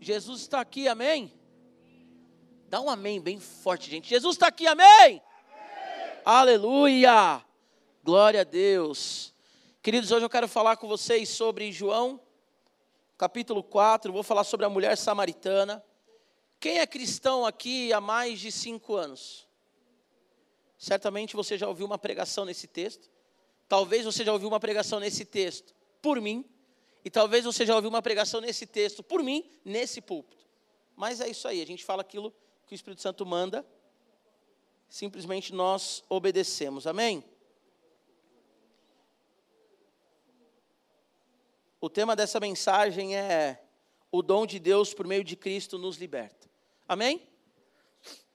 Jesus está aqui, amém? Dá um amém bem forte, gente. Jesus está aqui, amém? amém? Aleluia. Glória a Deus. Queridos, hoje eu quero falar com vocês sobre João, capítulo 4. Vou falar sobre a mulher samaritana. Quem é cristão aqui há mais de cinco anos? Certamente você já ouviu uma pregação nesse texto. Talvez você já ouviu uma pregação nesse texto por mim. E talvez você já ouviu uma pregação nesse texto por mim, nesse púlpito. Mas é isso aí, a gente fala aquilo que o Espírito Santo manda. Simplesmente nós obedecemos. Amém? O tema dessa mensagem é o dom de Deus por meio de Cristo nos liberta. Amém?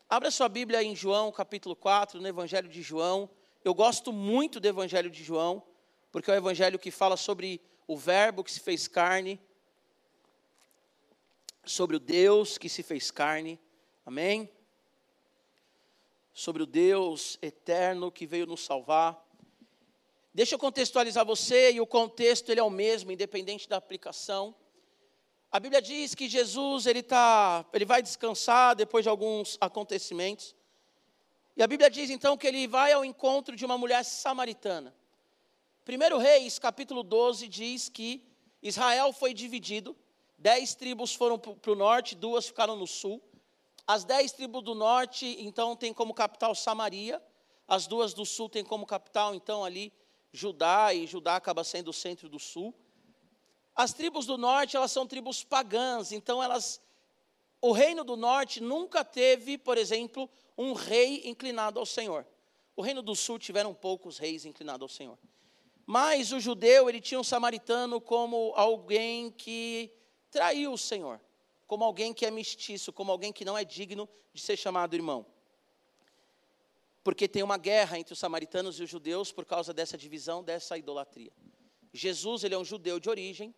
Abra sua Bíblia em João, capítulo 4, no Evangelho de João. Eu gosto muito do Evangelho de João, porque é o Evangelho que fala sobre o Verbo que se fez carne, sobre o Deus que se fez carne. Amém? Sobre o Deus eterno que veio nos salvar. Deixa eu contextualizar você, e o contexto ele é o mesmo, independente da aplicação. A Bíblia diz que Jesus ele, tá, ele vai descansar depois de alguns acontecimentos. E a Bíblia diz então que ele vai ao encontro de uma mulher samaritana. Primeiro Reis, capítulo 12, diz que Israel foi dividido, dez tribos foram para o norte, duas ficaram no sul. As dez tribos do norte, então, têm como capital Samaria, as duas do sul têm como capital, então, ali Judá, e Judá acaba sendo o centro do sul. As tribos do norte, elas são tribos pagãs, então elas o reino do norte nunca teve, por exemplo, um rei inclinado ao Senhor. O reino do sul tiveram poucos reis inclinados ao Senhor. Mas o judeu, ele tinha um samaritano como alguém que traiu o Senhor, como alguém que é mestiço, como alguém que não é digno de ser chamado irmão porque tem uma guerra entre os samaritanos e os judeus por causa dessa divisão, dessa idolatria. Jesus, ele é um judeu de origem,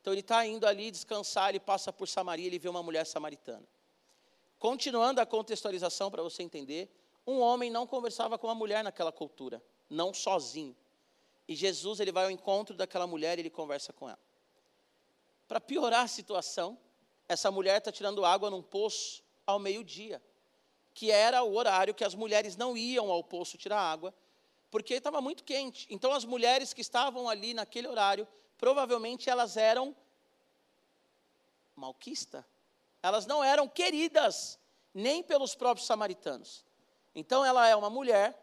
então ele está indo ali descansar, ele passa por Samaria, ele vê uma mulher samaritana. Continuando a contextualização para você entender, um homem não conversava com uma mulher naquela cultura, não sozinho. E Jesus, ele vai ao encontro daquela mulher e ele conversa com ela. Para piorar a situação, essa mulher está tirando água num poço ao meio-dia que era o horário que as mulheres não iam ao poço tirar água, porque estava muito quente. Então, as mulheres que estavam ali naquele horário, provavelmente elas eram malquista. Elas não eram queridas, nem pelos próprios samaritanos. Então, ela é uma mulher,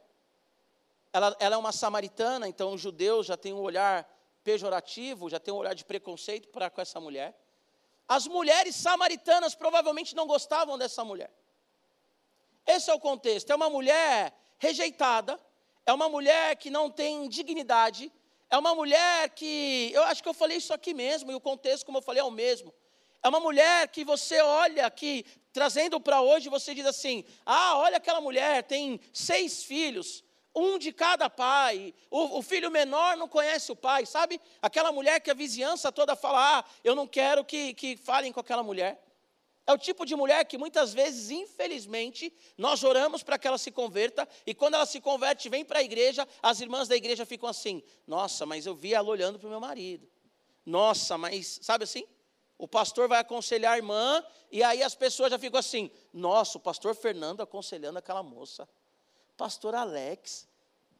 ela, ela é uma samaritana, então os judeus já têm um olhar pejorativo, já tem um olhar de preconceito para com essa mulher. As mulheres samaritanas provavelmente não gostavam dessa mulher. Esse é o contexto. É uma mulher rejeitada, é uma mulher que não tem dignidade, é uma mulher que. Eu acho que eu falei isso aqui mesmo, e o contexto, como eu falei, é o mesmo. É uma mulher que você olha, que trazendo para hoje, você diz assim: ah, olha aquela mulher, tem seis filhos, um de cada pai. O, o, filho menor não conhece o pai, sabe? Aquela mulher que a vizinhança toda fala: ah, eu não quero que, que falem com aquela mulher. É o tipo de mulher que muitas vezes, infelizmente, nós oramos para que ela se converta, e quando ela se converte, vem para a igreja, as irmãs da igreja ficam assim: nossa, mas eu vi ela olhando para o meu marido. Nossa, mas, sabe assim? O pastor vai aconselhar a irmã, e aí as pessoas já ficam assim: nossa, o pastor Fernando aconselhando aquela moça. Pastor Alex,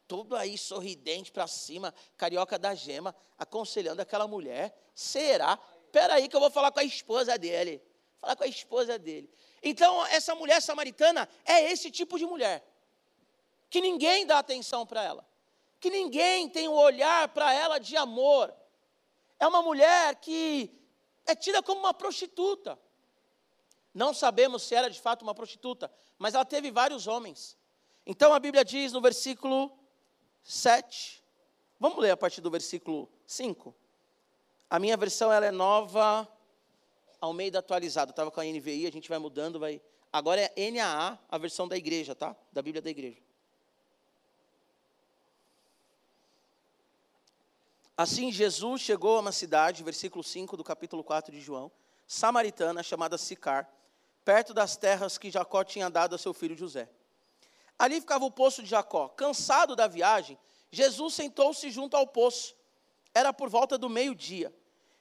todo aí sorridente para cima, carioca da gema, aconselhando aquela mulher. Será? Espera aí que eu vou falar com a esposa dele falar com a esposa dele. Então, essa mulher samaritana é esse tipo de mulher, que ninguém dá atenção para ela, que ninguém tem um olhar para ela de amor. É uma mulher que é tida como uma prostituta. Não sabemos se era de fato uma prostituta, mas ela teve vários homens. Então a Bíblia diz no versículo 7, vamos ler a partir do versículo 5. A minha versão ela é nova Almeida atualizado. Estava com a NVI, a gente vai mudando, vai. Agora é NAA, a versão da igreja, tá? Da Bíblia da igreja. Assim Jesus chegou a uma cidade, versículo 5 do capítulo 4 de João, samaritana, chamada Sicar, perto das terras que Jacó tinha dado a seu filho José. Ali ficava o poço de Jacó. Cansado da viagem, Jesus sentou-se junto ao poço. Era por volta do meio-dia.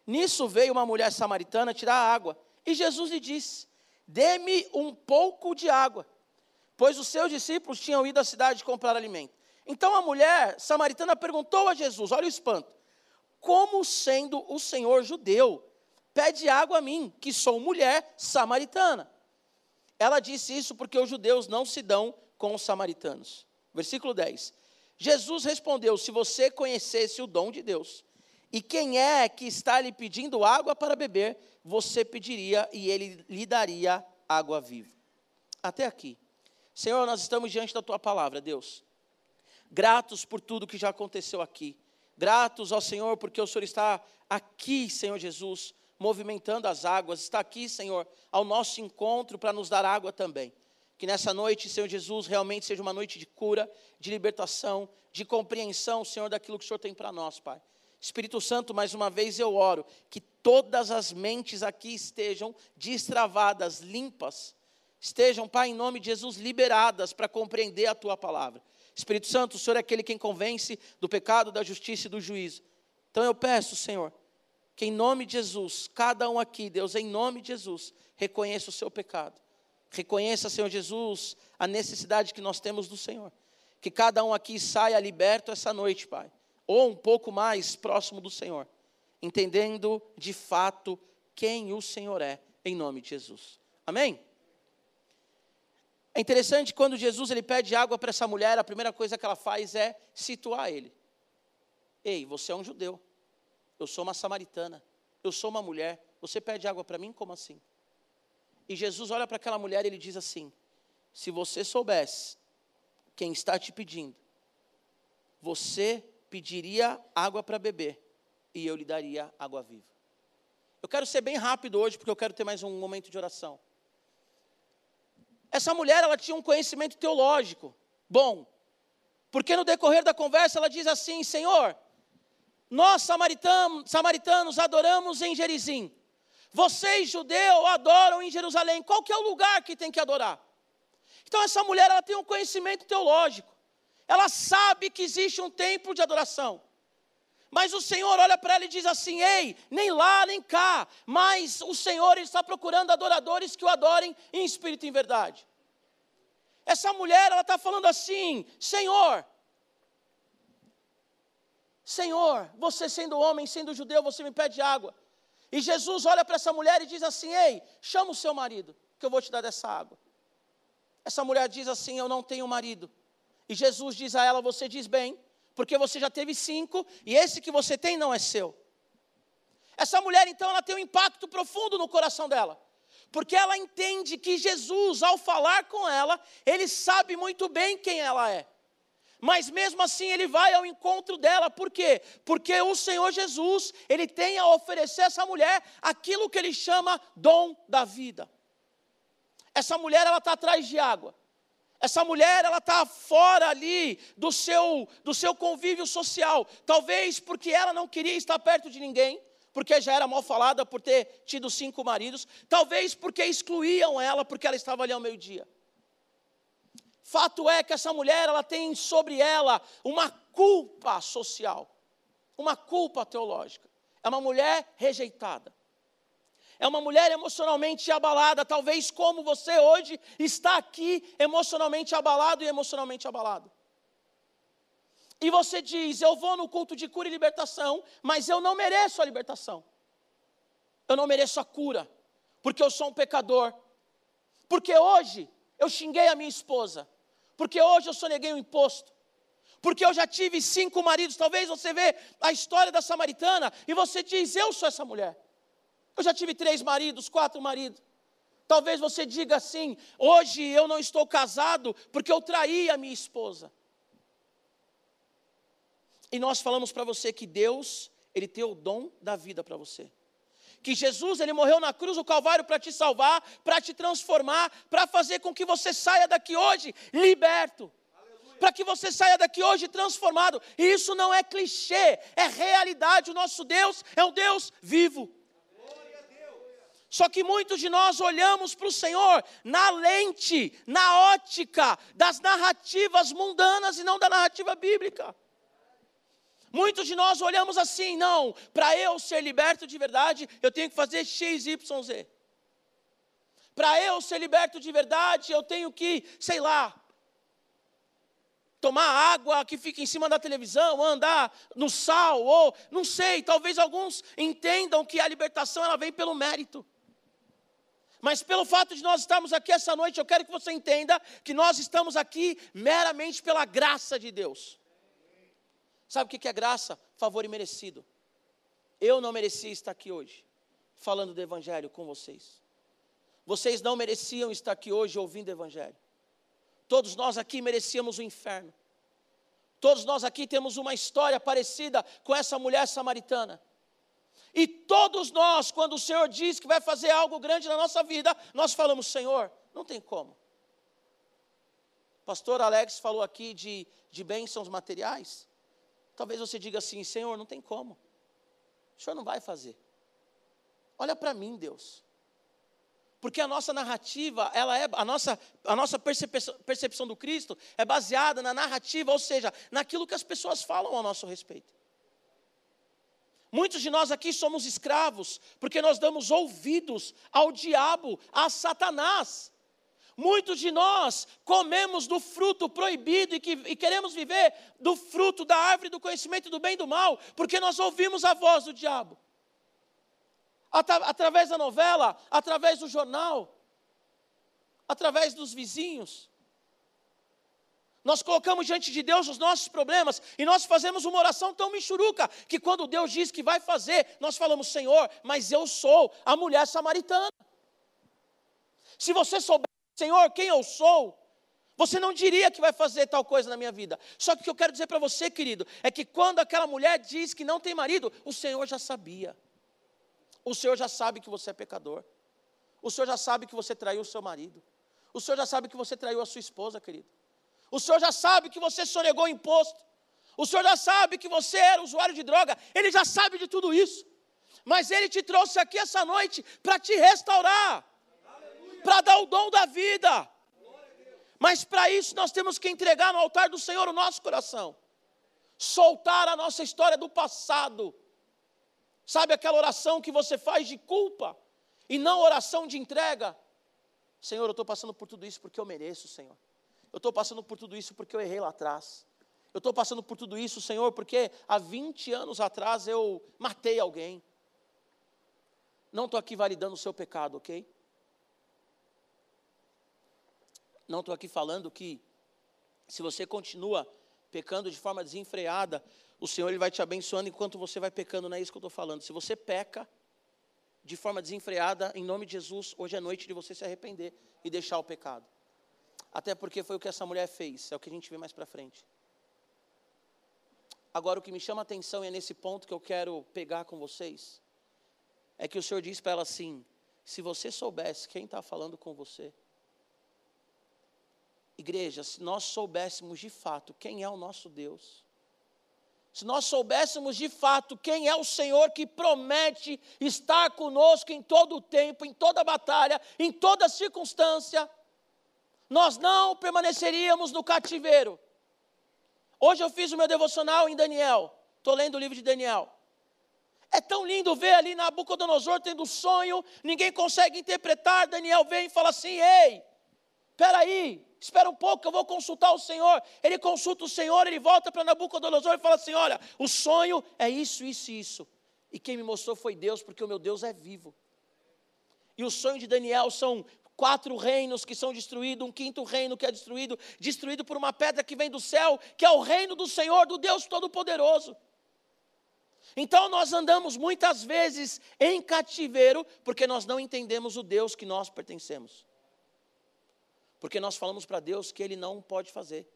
Nisso veio uma mulher samaritana tirar água. E Jesus lhe disse: Dê-me um pouco de água, pois os seus discípulos tinham ido à cidade comprar alimento. Então a mulher samaritana perguntou a Jesus: Olha o espanto, como sendo o Senhor judeu, pede água a mim, que sou mulher samaritana? Ela disse isso porque os judeus não se dão com os samaritanos. Versículo 10. Jesus respondeu: Se você conhecesse o dom de Deus, e quem é que está lhe pedindo água para beber, você pediria e ele lhe daria água viva. Até aqui. Senhor, nós estamos diante da tua palavra, Deus. Gratos por tudo que já aconteceu aqui. Gratos ao Senhor porque o Senhor está aqui, Senhor Jesus, movimentando as águas, está aqui, Senhor, ao nosso encontro para nos dar água também. Que nessa noite, Senhor Jesus, realmente seja uma noite de cura, de libertação, de compreensão, Senhor, daquilo que o Senhor tem para nós, Pai. Espírito Santo, mais uma vez eu oro que todas as mentes aqui estejam destravadas, limpas, estejam, Pai, em nome de Jesus, liberadas para compreender a tua palavra. Espírito Santo, o Senhor é aquele quem convence do pecado, da justiça e do juízo. Então eu peço, Senhor, que em nome de Jesus, cada um aqui, Deus, em nome de Jesus, reconheça o seu pecado. Reconheça, Senhor Jesus, a necessidade que nós temos do Senhor. Que cada um aqui saia liberto essa noite, Pai, ou um pouco mais próximo do Senhor, entendendo de fato quem o Senhor é, em nome de Jesus. Amém? É interessante quando Jesus ele pede água para essa mulher, a primeira coisa que ela faz é situar ele. Ei, você é um judeu. Eu sou uma samaritana. Eu sou uma mulher. Você pede água para mim? Como assim? E Jesus olha para aquela mulher e ele diz assim: Se você soubesse quem está te pedindo, você pediria água para beber e eu lhe daria água viva. Eu quero ser bem rápido hoje porque eu quero ter mais um momento de oração. Essa mulher, ela tinha um conhecimento teológico bom, porque no decorrer da conversa ela diz assim: Senhor, nós samaritanos, adoramos em Gerizim. Vocês, judeus, adoram em Jerusalém. Qual que é o lugar que tem que adorar? Então essa mulher ela tem um conhecimento teológico. Ela sabe que existe um templo de adoração. Mas o Senhor olha para ela e diz assim: Ei, nem lá, nem cá, mas o Senhor está procurando adoradores que o adorem em espírito e em verdade. Essa mulher, ela está falando assim: Senhor, Senhor, você sendo homem, sendo judeu, você me pede água. E Jesus olha para essa mulher e diz assim: Ei, chama o seu marido, que eu vou te dar dessa água. Essa mulher diz assim: Eu não tenho marido. E Jesus diz a ela: Você diz bem, porque você já teve cinco e esse que você tem não é seu. Essa mulher, então, ela tem um impacto profundo no coração dela. Porque ela entende que Jesus, ao falar com ela, ele sabe muito bem quem ela é mas mesmo assim ele vai ao encontro dela, por quê? Porque o Senhor Jesus, ele tem a oferecer a essa mulher aquilo que ele chama dom da vida. Essa mulher, ela está atrás de água. Essa mulher, ela está fora ali do seu, do seu convívio social. Talvez porque ela não queria estar perto de ninguém, porque já era mal falada por ter tido cinco maridos. Talvez porque excluíam ela, porque ela estava ali ao meio-dia. Fato é que essa mulher, ela tem sobre ela uma culpa social, uma culpa teológica. É uma mulher rejeitada. É uma mulher emocionalmente abalada, talvez como você hoje está aqui emocionalmente abalado e emocionalmente abalado. E você diz: Eu vou no culto de cura e libertação, mas eu não mereço a libertação. Eu não mereço a cura, porque eu sou um pecador. Porque hoje eu xinguei a minha esposa, porque hoje eu soneguei o um imposto, porque eu já tive cinco maridos. Talvez você vê a história da samaritana e você diz: Eu sou essa mulher. Eu já tive três maridos, quatro maridos. Talvez você diga assim: Hoje eu não estou casado porque eu traí a minha esposa. E nós falamos para você que Deus, Ele tem o dom da vida para você que Jesus ele morreu na cruz do Calvário para te salvar, para te transformar, para fazer com que você saia daqui hoje liberto. Para que você saia daqui hoje transformado. E isso não é clichê, é realidade. O nosso Deus é um Deus vivo. Só que muitos de nós olhamos para o Senhor na lente, na ótica das narrativas mundanas e não da narrativa bíblica. Muitos de nós olhamos assim, não, para eu ser liberto de verdade, eu tenho que fazer X, Y, Z. Para eu ser liberto de verdade, eu tenho que, sei lá, tomar água que fica em cima da televisão, andar no sal, ou não sei, talvez alguns entendam que a libertação ela vem pelo mérito. Mas pelo fato de nós estarmos aqui essa noite, eu quero que você entenda que nós estamos aqui meramente pela graça de Deus. Sabe o que é graça? Favor imerecido. Eu não merecia estar aqui hoje, falando do Evangelho com vocês. Vocês não mereciam estar aqui hoje ouvindo o Evangelho. Todos nós aqui merecíamos o inferno. Todos nós aqui temos uma história parecida com essa mulher samaritana. E todos nós, quando o Senhor diz que vai fazer algo grande na nossa vida, nós falamos: Senhor, não tem como. Pastor Alex falou aqui de, de bênçãos materiais. Talvez você diga assim: Senhor, não tem como. O Senhor não vai fazer. Olha para mim, Deus. Porque a nossa narrativa, ela é a nossa, a nossa percepção, percepção do Cristo é baseada na narrativa, ou seja, naquilo que as pessoas falam a nosso respeito. Muitos de nós aqui somos escravos, porque nós damos ouvidos ao diabo, a Satanás. Muitos de nós comemos do fruto proibido e, que, e, queremos viver do fruto da árvore do conhecimento do bem e do mal, porque nós ouvimos a voz do diabo através da novela, através do jornal, através dos vizinhos. Nós colocamos diante de Deus os nossos problemas e nós fazemos uma oração tão michuruca que quando Deus diz que vai fazer, nós falamos, Senhor, mas eu sou a mulher samaritana. Se você souber, Senhor, quem eu sou, você não diria que vai fazer tal coisa na minha vida. Só que o que eu quero dizer para você, querido, é que quando aquela mulher diz que não tem marido, o Senhor já sabia. O Senhor já sabe que você é pecador. O Senhor já sabe que você traiu o seu marido. O Senhor já sabe que você traiu a sua esposa, querido. O Senhor já sabe que você sonegou imposto. O Senhor já sabe que você era usuário de droga. Ele já sabe de tudo isso. Mas Ele te trouxe aqui essa noite para te restaurar, para dar o dom da vida. Mas para isso nós temos que entregar no altar do Senhor o nosso coração, soltar a nossa história do passado Sabe aquela oração que você faz de culpa e não oração de entrega? Senhor, eu estou passando por tudo isso porque eu mereço, Senhor. Eu estou passando por tudo isso porque eu errei lá atrás. Eu estou passando por tudo isso, Senhor, porque há 20 anos atrás eu matei alguém. Não estou aqui validando o seu pecado, ok? Não estou aqui falando que se você continua pecando de forma desenfreada, o Senhor ele vai te abençoando enquanto você vai pecando, não é isso que eu estou falando. Se você peca de forma desenfreada, em nome de Jesus, hoje é noite de você se arrepender e deixar o pecado. Até porque foi o que essa mulher fez, é o que a gente vê mais para frente. Agora, o que me chama a atenção, e é nesse ponto que eu quero pegar com vocês, é que o Senhor diz para ela assim: se você soubesse quem está falando com você, igreja, se nós soubéssemos de fato quem é o nosso Deus, se nós soubéssemos de fato quem é o Senhor que promete estar conosco em todo o tempo, em toda batalha, em toda circunstância, nós não permaneceríamos no cativeiro. Hoje eu fiz o meu devocional em Daniel, estou lendo o livro de Daniel. É tão lindo ver ali Nabucodonosor tendo sonho, ninguém consegue interpretar. Daniel vem e fala assim: Ei, peraí, espera um pouco, eu vou consultar o Senhor. Ele consulta o Senhor, ele volta para Nabucodonosor e fala assim: Olha, o sonho é isso, isso e isso. E quem me mostrou foi Deus, porque o meu Deus é vivo. E o sonho de Daniel são quatro reinos que são destruídos, um quinto reino que é destruído, destruído por uma pedra que vem do céu, que é o reino do Senhor, do Deus Todo-Poderoso. Então nós andamos muitas vezes em cativeiro, porque nós não entendemos o Deus que nós pertencemos. Porque nós falamos para Deus que Ele não pode fazer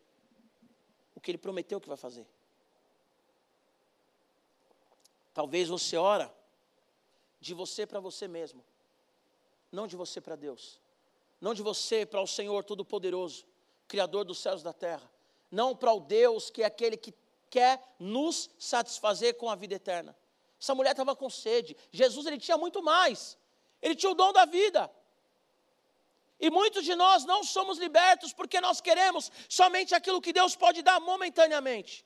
o que Ele prometeu que vai fazer. Talvez você ora de você para você mesmo, não de você para Deus, não de você para o Senhor Todo-Poderoso, Criador dos céus e da terra, não para o Deus que é aquele que quer nos satisfazer com a vida eterna. Essa mulher estava com sede. Jesus ele tinha muito mais. Ele tinha o dom da vida. E muitos de nós não somos libertos porque nós queremos somente aquilo que Deus pode dar momentaneamente.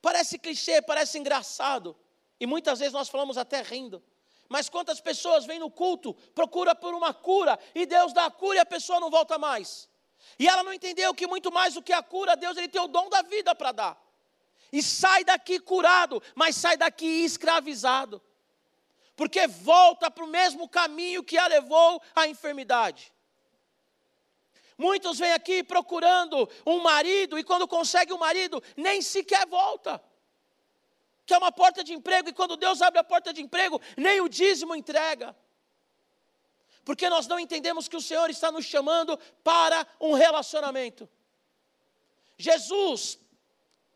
Parece clichê, parece engraçado. E muitas vezes nós falamos até rindo. Mas quantas pessoas vêm no culto, procura por uma cura, e Deus dá a cura e a pessoa não volta mais. E ela não entendeu que muito mais do que a cura, Deus ele tem o dom da vida para dar. E sai daqui curado, mas sai daqui escravizado. Porque volta para o mesmo caminho que a levou à enfermidade. Muitos vêm aqui procurando um marido e quando consegue um marido, nem sequer volta que é uma porta de emprego, e quando Deus abre a porta de emprego, nem o dízimo entrega. Porque nós não entendemos que o Senhor está nos chamando para um relacionamento. Jesus,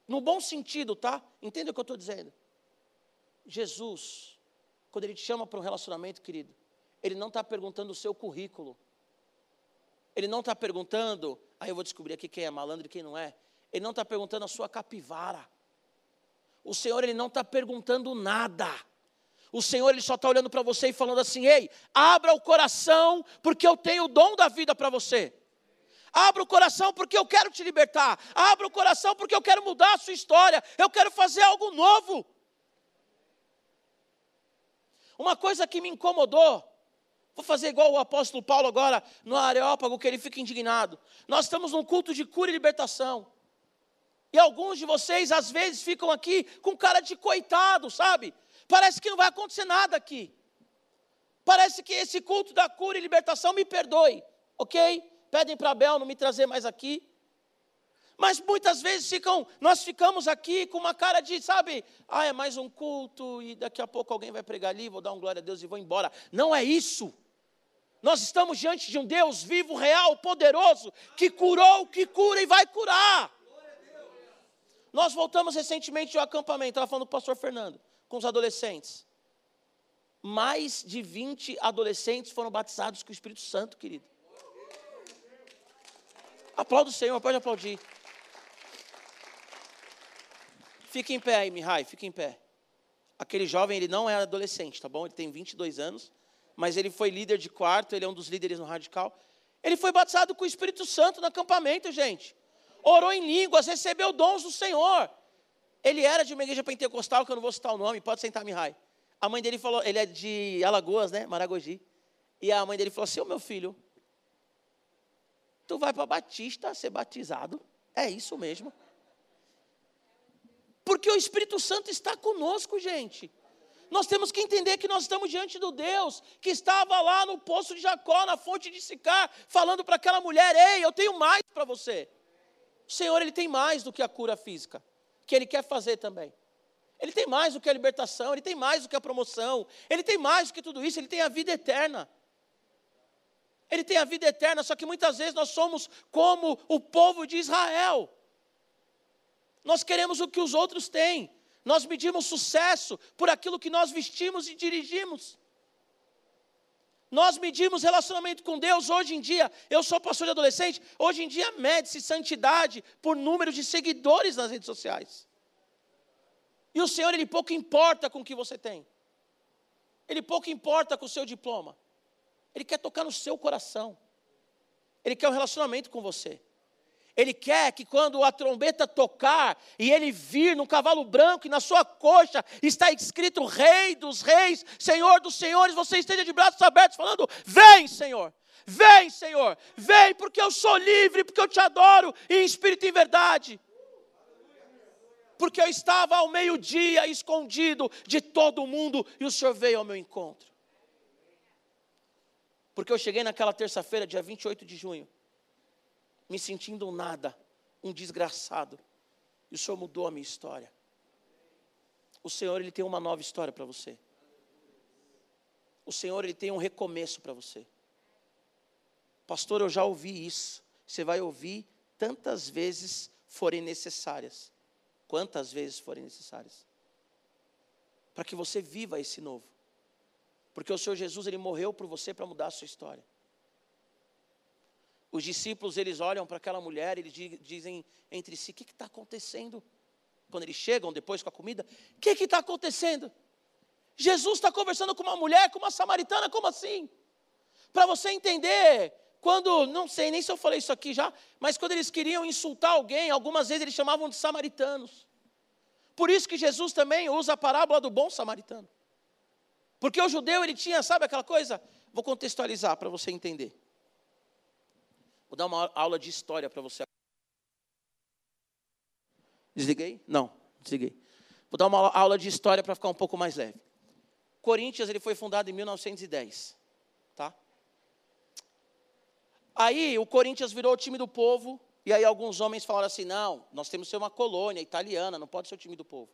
no bom sentido, tá? Entenda o que eu estou dizendo. Jesus, quando Ele te chama para um relacionamento, querido, Ele não está perguntando o seu currículo. Ele não está perguntando, aí eu vou descobrir aqui quem é malandro e quem não é. Ele não está perguntando a sua capivara o Senhor ele não está perguntando nada. O Senhor ele só está olhando para você e falando assim: ei, abra o coração, porque eu tenho o dom da vida para você. Abra o coração porque eu quero te libertar. Abra o coração porque eu quero mudar a sua história. Eu quero fazer algo novo. Uma coisa que me incomodou, vou fazer igual o apóstolo Paulo agora no Areópago, que ele fica indignado. Nós estamos num culto de cura e libertação. E alguns de vocês, às vezes, ficam aqui com cara de coitado, sabe? Parece que não vai acontecer nada aqui. Parece que esse culto da cura e libertação me perdoe, ok? Pedem para Abel não me trazer mais aqui. Mas muitas vezes ficam, nós ficamos aqui com uma cara de, sabe, ah, é mais um culto e daqui a pouco alguém vai pregar ali, vou dar um glória a Deus e vou embora. Não é isso. Nós estamos diante de um Deus vivo, real, poderoso, que curou, que cura e vai curar. Nós voltamos recentemente de um acampamento, estava falando com o pastor Fernando, com os adolescentes. Mais de 20 adolescentes foram batizados com o Espírito Santo, querido. Aplauda o Senhor, pode aplaudir. Fique em pé aí, Mihai, fique em pé. Aquele jovem, ele não é adolescente, tá bom? Ele tem 22 anos, mas ele foi líder de quarto, ele é um dos líderes no Radical. Ele foi batizado com o Espírito Santo no acampamento, gente orou em línguas, recebeu dons do Senhor. Ele era de uma igreja pentecostal, que eu não vou citar o nome, pode sentar, Mihai. A mãe dele falou, ele é de Alagoas, né, Maragogi. E a mãe dele falou assim, ô meu filho, tu vai para Batista ser batizado. É isso mesmo. Porque o Espírito Santo está conosco, gente. Nós temos que entender que nós estamos diante do Deus que estava lá no poço de Jacó, na fonte de Sicar, falando para aquela mulher: Ei, eu tenho mais para você. O Senhor ele tem mais do que a cura física, que ele quer fazer também. Ele tem mais do que a libertação, ele tem mais do que a promoção, ele tem mais do que tudo isso, ele tem a vida eterna. Ele tem a vida eterna, só que muitas vezes nós somos como o povo de Israel. Nós queremos o que os outros têm. Nós medimos sucesso por aquilo que nós vestimos e dirigimos. Nós medimos relacionamento com Deus hoje em dia. Eu sou pastor de adolescente. Hoje em dia mede-se santidade por número de seguidores nas redes sociais. E o Senhor, Ele pouco importa com o que você tem. Ele pouco importa com o seu diploma. Ele quer tocar no seu coração. Ele quer um relacionamento com você. Ele quer que quando a trombeta tocar e ele vir no cavalo branco e na sua coxa está escrito Rei dos Reis, Senhor dos Senhores, você esteja de braços abertos falando: Vem, Senhor. Vem, Senhor. Vem, porque eu sou livre, porque eu te adoro em espírito e em verdade. Porque eu estava ao meio-dia escondido de todo mundo e o Senhor veio ao meu encontro. Porque eu cheguei naquela terça-feira, dia 28 de junho me sentindo um nada, um desgraçado. E o Senhor mudou a minha história. O Senhor, Ele tem uma nova história para você. O Senhor, Ele tem um recomeço para você. Pastor, eu já ouvi isso. Você vai ouvir tantas vezes forem necessárias. Quantas vezes forem necessárias. Para que você viva esse novo. Porque o Senhor Jesus, Ele morreu por você para mudar a sua história. Os discípulos, eles olham para aquela mulher, eles dizem entre si, o que está acontecendo? Quando eles chegam depois com a comida, o que está acontecendo? Jesus está conversando com uma mulher, com uma samaritana, como assim? Para você entender, quando, não sei nem se eu falei isso aqui já, mas quando eles queriam insultar alguém, algumas vezes eles chamavam de samaritanos. Por isso que Jesus também usa a parábola do bom samaritano. Porque o judeu, ele tinha, sabe aquela coisa? Vou contextualizar para você entender. Vou dar uma aula de história para você. Desliguei? Não, desliguei. Vou dar uma aula de história para ficar um pouco mais leve. Corinthians ele foi fundado em 1910, tá? Aí o Corinthians virou o time do povo e aí alguns homens falaram assim: "Não, nós temos que ser uma colônia italiana, não pode ser o time do povo".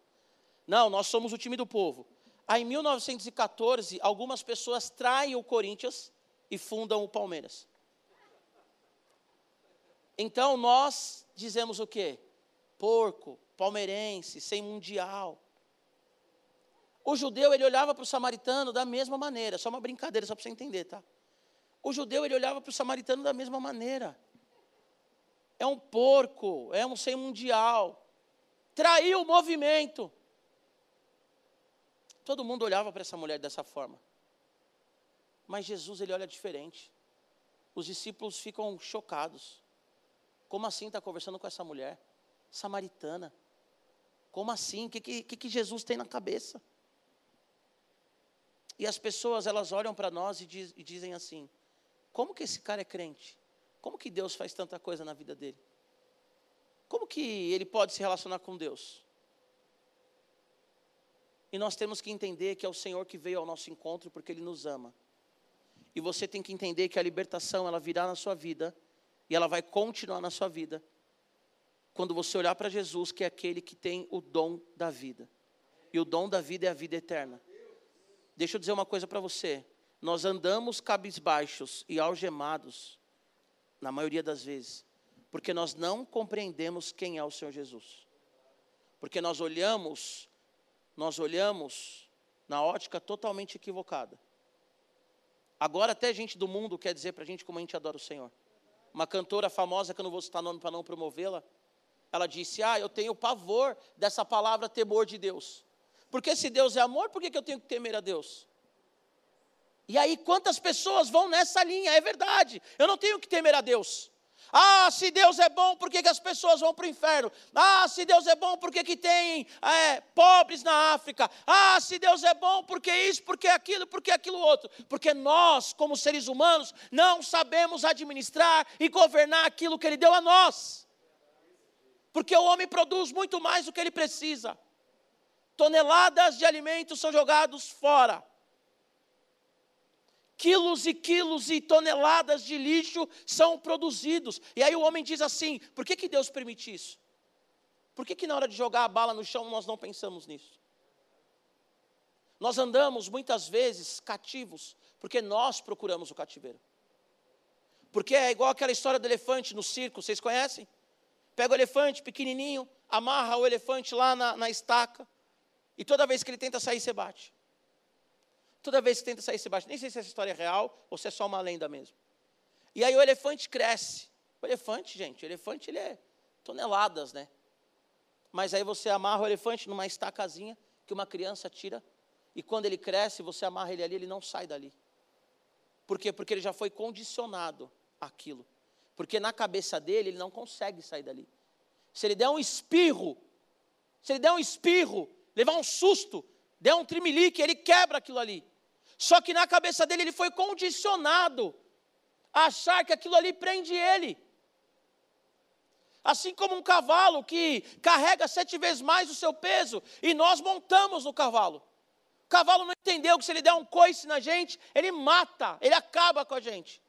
Não, nós somos o time do povo. Aí em 1914, algumas pessoas traem o Corinthians e fundam o Palmeiras. Então nós dizemos o quê? Porco, palmeirense, sem mundial. O judeu, ele olhava para o samaritano da mesma maneira, só uma brincadeira, só para você entender, tá? O judeu, ele olhava para o samaritano da mesma maneira. É um porco, é um sem mundial. Traiu o movimento. Todo mundo olhava para essa mulher dessa forma. Mas Jesus, ele olha diferente. Os discípulos ficam chocados. Como assim está conversando com essa mulher? Samaritana. Como assim? O que, que, que Jesus tem na cabeça? E as pessoas, elas olham para nós e, diz, e dizem assim: como que esse cara é crente? Como que Deus faz tanta coisa na vida dele? Como que ele pode se relacionar com Deus? E nós temos que entender que é o Senhor que veio ao nosso encontro porque Ele nos ama. E você tem que entender que a libertação, ela virá na sua vida e ela vai continuar na sua vida quando você olhar para Jesus, que é aquele que tem o dom da vida. E o dom da vida é a vida eterna. Deixa eu dizer uma coisa para você. Nós andamos cabisbaixos e algemados, na maioria das vezes, porque nós não compreendemos quem é o Senhor Jesus. Porque nós olhamos, nós olhamos na ótica totalmente equivocada. Agora até gente do mundo quer dizer para a gente como a gente adora o Senhor uma cantora famosa, que eu não vou citar nome para não promovê-la, ela disse: Ah, eu tenho pavor dessa palavra temor de Deus. Porque se Deus é amor, por que, que eu tenho que temer a Deus? E aí, quantas pessoas vão nessa linha? É verdade, eu não tenho que temer a Deus. Ah, se Deus é bom, por que, que as pessoas vão para o inferno? Ah, se Deus é bom, por que, que tem é, pobres na África? Ah, se Deus é bom, por que isso, por que aquilo, por que aquilo outro? Porque nós, como seres humanos, não sabemos administrar e governar aquilo que Ele deu a nós. Porque o homem produz muito mais do que ele precisa. Toneladas de alimentos são jogados fora quilos e quilos e toneladas de lixo são produzidos. E aí o homem diz assim: por que, que Deus permite isso? Por que, que na hora de jogar a bala no chão nós não pensamos nisso? Nós andamos muitas vezes cativos, porque nós procuramos o cativeiro. Porque é igual aquela história do elefante no circo, vocês conhecem? Pega o elefante pequenininho, amarra o elefante lá na, na estaca, e toda vez que ele tenta sair, você bate. Toda vez que tenta sair Sebastião, nem sei se essa história é real ou se é só uma lenda mesmo. E aí o elefante cresce. O elefante, gente, o elefante ele é toneladas, né? Mas aí você amarra o elefante numa estacazinha que uma criança tira, e quando ele cresce, você amarra ele ali, ele não sai dali. Por quê? Porque ele já foi condicionado àquilo. Porque na cabeça dele, ele não consegue sair dali. Se ele der um espirro, se ele der um espirro, levar um susto, der um trimelique, ele quebra aquilo ali. Só que na cabeça dele ele foi condicionado a achar que aquilo ali prende ele. Assim como um cavalo que carrega sete vezes mais o seu peso e nós montamos no cavalo. O cavalo não entendeu que se ele der um coice na gente, ele mata, ele acaba com a gente.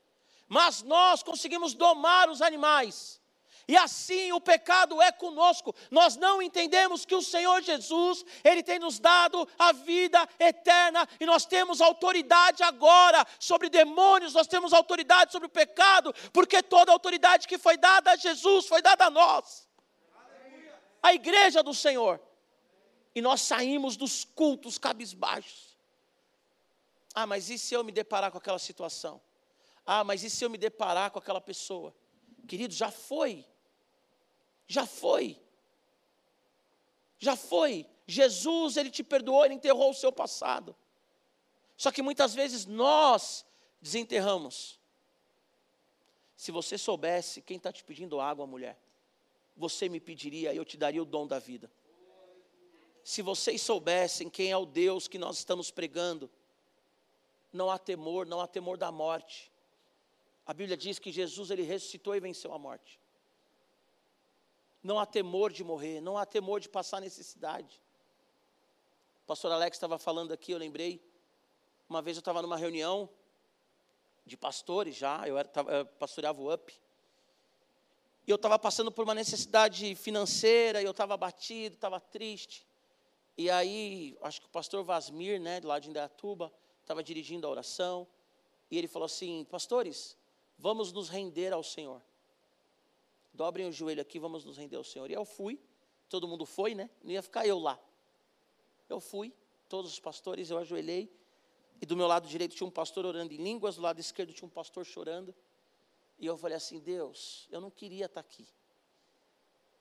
Mas nós conseguimos domar os animais. E assim o pecado é conosco. Nós não entendemos que o Senhor Jesus, Ele tem nos dado a vida eterna e nós temos autoridade agora sobre demônios, nós temos autoridade sobre o pecado, porque toda a autoridade que foi dada a Jesus foi dada a nós. A igreja do Senhor. E nós saímos dos cultos cabisbaixos. Ah, mas e se eu me deparar com aquela situação? Ah, mas e se eu me deparar com aquela pessoa? Querido, já foi. Já foi. Já foi. Jesus, ele te perdoou, ele enterrou o seu passado. Só que muitas vezes nós desenterramos. Se você soubesse quem está te pedindo água, mulher, você me pediria, eu te daria o dom da vida. Se vocês soubessem quem é o Deus que nós estamos pregando, não há temor, não há temor da morte. A Bíblia diz que Jesus ele ressuscitou e venceu a morte. Não há temor de morrer, não há temor de passar necessidade. O pastor Alex estava falando aqui, eu lembrei. Uma vez eu estava numa reunião de pastores já, eu, era, eu pastoreava o UP. E eu estava passando por uma necessidade financeira, e eu estava abatido, estava triste. E aí, acho que o pastor Vasmir, né, lá de Indaiatuba, estava dirigindo a oração. E ele falou assim: Pastores, vamos nos render ao Senhor. Dobrem o joelho aqui, vamos nos render ao Senhor. E eu fui, todo mundo foi, né? Não ia ficar eu lá. Eu fui, todos os pastores, eu ajoelhei. E do meu lado direito tinha um pastor orando em línguas, do lado esquerdo tinha um pastor chorando. E eu falei assim: Deus, eu não queria estar aqui.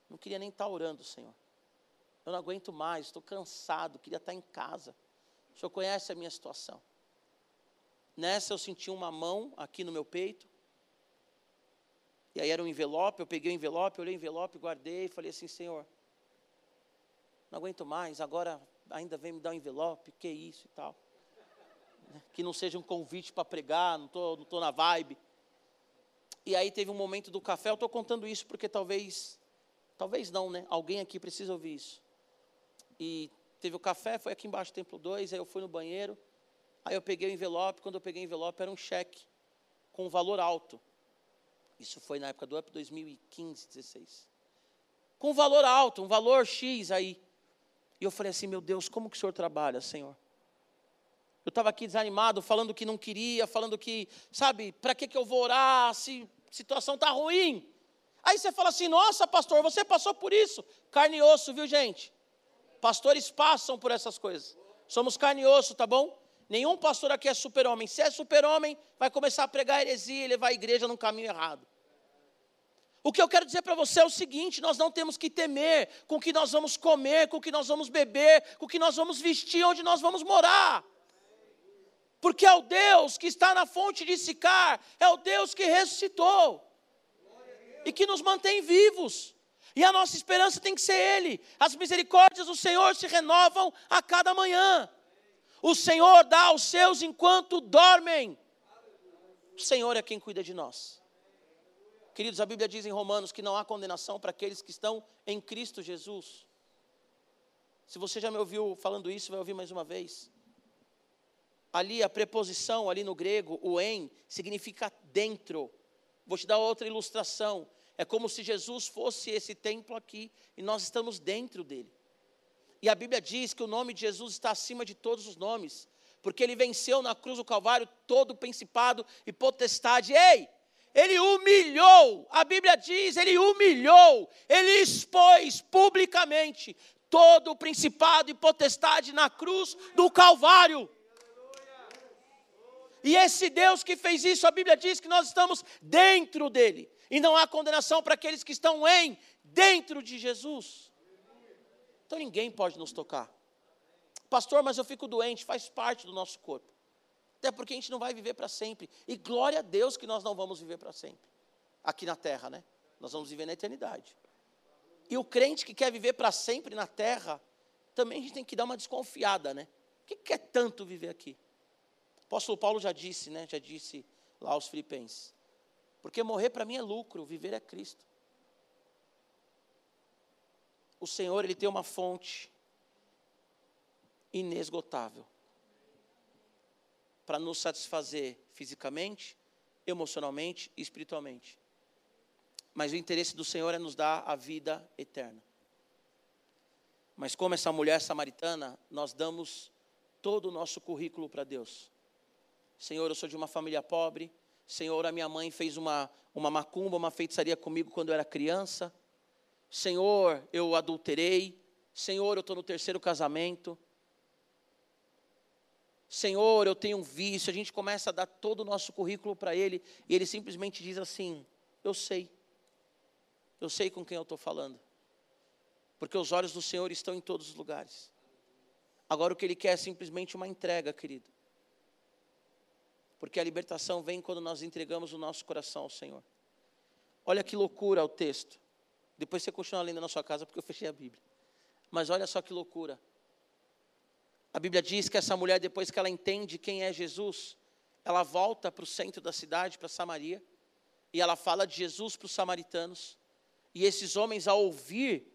Não queria nem estar orando, Senhor. Eu não aguento mais, estou cansado, queria estar em casa. O Senhor conhece a minha situação. Nessa eu senti uma mão aqui no meu peito. E aí era um envelope, eu peguei o envelope, olhei o envelope, guardei e falei assim, Senhor, não aguento mais, agora ainda vem me dar um envelope, que isso e tal. Que não seja um convite para pregar, não estou não tô na vibe. E aí teve um momento do café, eu estou contando isso porque talvez, talvez não, né? Alguém aqui precisa ouvir isso. E teve o café, foi aqui embaixo do Templo 2, aí eu fui no banheiro, aí eu peguei o envelope, quando eu peguei o envelope era um cheque com um valor alto. Isso foi na época do UP 2015, 16. Com um valor alto, um valor X aí. E eu falei assim, meu Deus, como que o Senhor trabalha, Senhor? Eu estava aqui desanimado, falando que não queria, falando que, sabe, para que, que eu vou orar se a situação está ruim? Aí você fala assim: nossa, pastor, você passou por isso. Carne e osso, viu, gente? Pastores passam por essas coisas. Somos carne e osso, tá bom? Nenhum pastor aqui é super-homem. Se é super-homem, vai começar a pregar heresia e levar a igreja num caminho errado. O que eu quero dizer para você é o seguinte: nós não temos que temer com o que nós vamos comer, com o que nós vamos beber, com o que nós vamos vestir, onde nós vamos morar porque é o Deus que está na fonte de Sicar, é o Deus que ressuscitou e que nos mantém vivos. E a nossa esperança tem que ser Ele. As misericórdias do Senhor se renovam a cada manhã. O Senhor dá aos seus enquanto dormem. O Senhor é quem cuida de nós. Queridos, a Bíblia diz em Romanos que não há condenação para aqueles que estão em Cristo Jesus. Se você já me ouviu falando isso, vai ouvir mais uma vez ali a preposição ali no grego, o em, significa dentro. Vou te dar outra ilustração. É como se Jesus fosse esse templo aqui e nós estamos dentro dele. E a Bíblia diz que o nome de Jesus está acima de todos os nomes, porque ele venceu na cruz do Calvário todo o principado e potestade. Ei! Ele humilhou, a Bíblia diz, ele humilhou, ele expôs publicamente todo o principado e potestade na cruz do Calvário. E esse Deus que fez isso, a Bíblia diz que nós estamos dentro dele. E não há condenação para aqueles que estão em, dentro de Jesus. Então ninguém pode nos tocar. Pastor, mas eu fico doente, faz parte do nosso corpo. Até porque a gente não vai viver para sempre. E glória a Deus que nós não vamos viver para sempre. Aqui na terra, né? Nós vamos viver na eternidade. E o crente que quer viver para sempre na terra, também a gente tem que dar uma desconfiada, né? O que quer tanto viver aqui? apóstolo Paulo já disse, né? Já disse lá aos filipenses. Porque morrer para mim é lucro, viver é Cristo. O Senhor, ele tem uma fonte inesgotável para nos satisfazer fisicamente, emocionalmente e espiritualmente. Mas o interesse do Senhor é nos dar a vida eterna. Mas como essa mulher samaritana, nós damos todo o nosso currículo para Deus. Senhor, eu sou de uma família pobre. Senhor, a minha mãe fez uma, uma macumba, uma feitiçaria comigo quando eu era criança. Senhor, eu adulterei. Senhor, eu estou no terceiro casamento. Senhor, eu tenho um vício. A gente começa a dar todo o nosso currículo para ele e ele simplesmente diz assim: Eu sei. Eu sei com quem eu estou falando. Porque os olhos do Senhor estão em todos os lugares. Agora o que ele quer é simplesmente uma entrega, querido. Porque a libertação vem quando nós entregamos o nosso coração ao Senhor. Olha que loucura o texto. Depois você continua lendo na sua casa, porque eu fechei a Bíblia. Mas olha só que loucura. A Bíblia diz que essa mulher, depois que ela entende quem é Jesus, ela volta para o centro da cidade, para Samaria, e ela fala de Jesus para os samaritanos. E esses homens, ao ouvir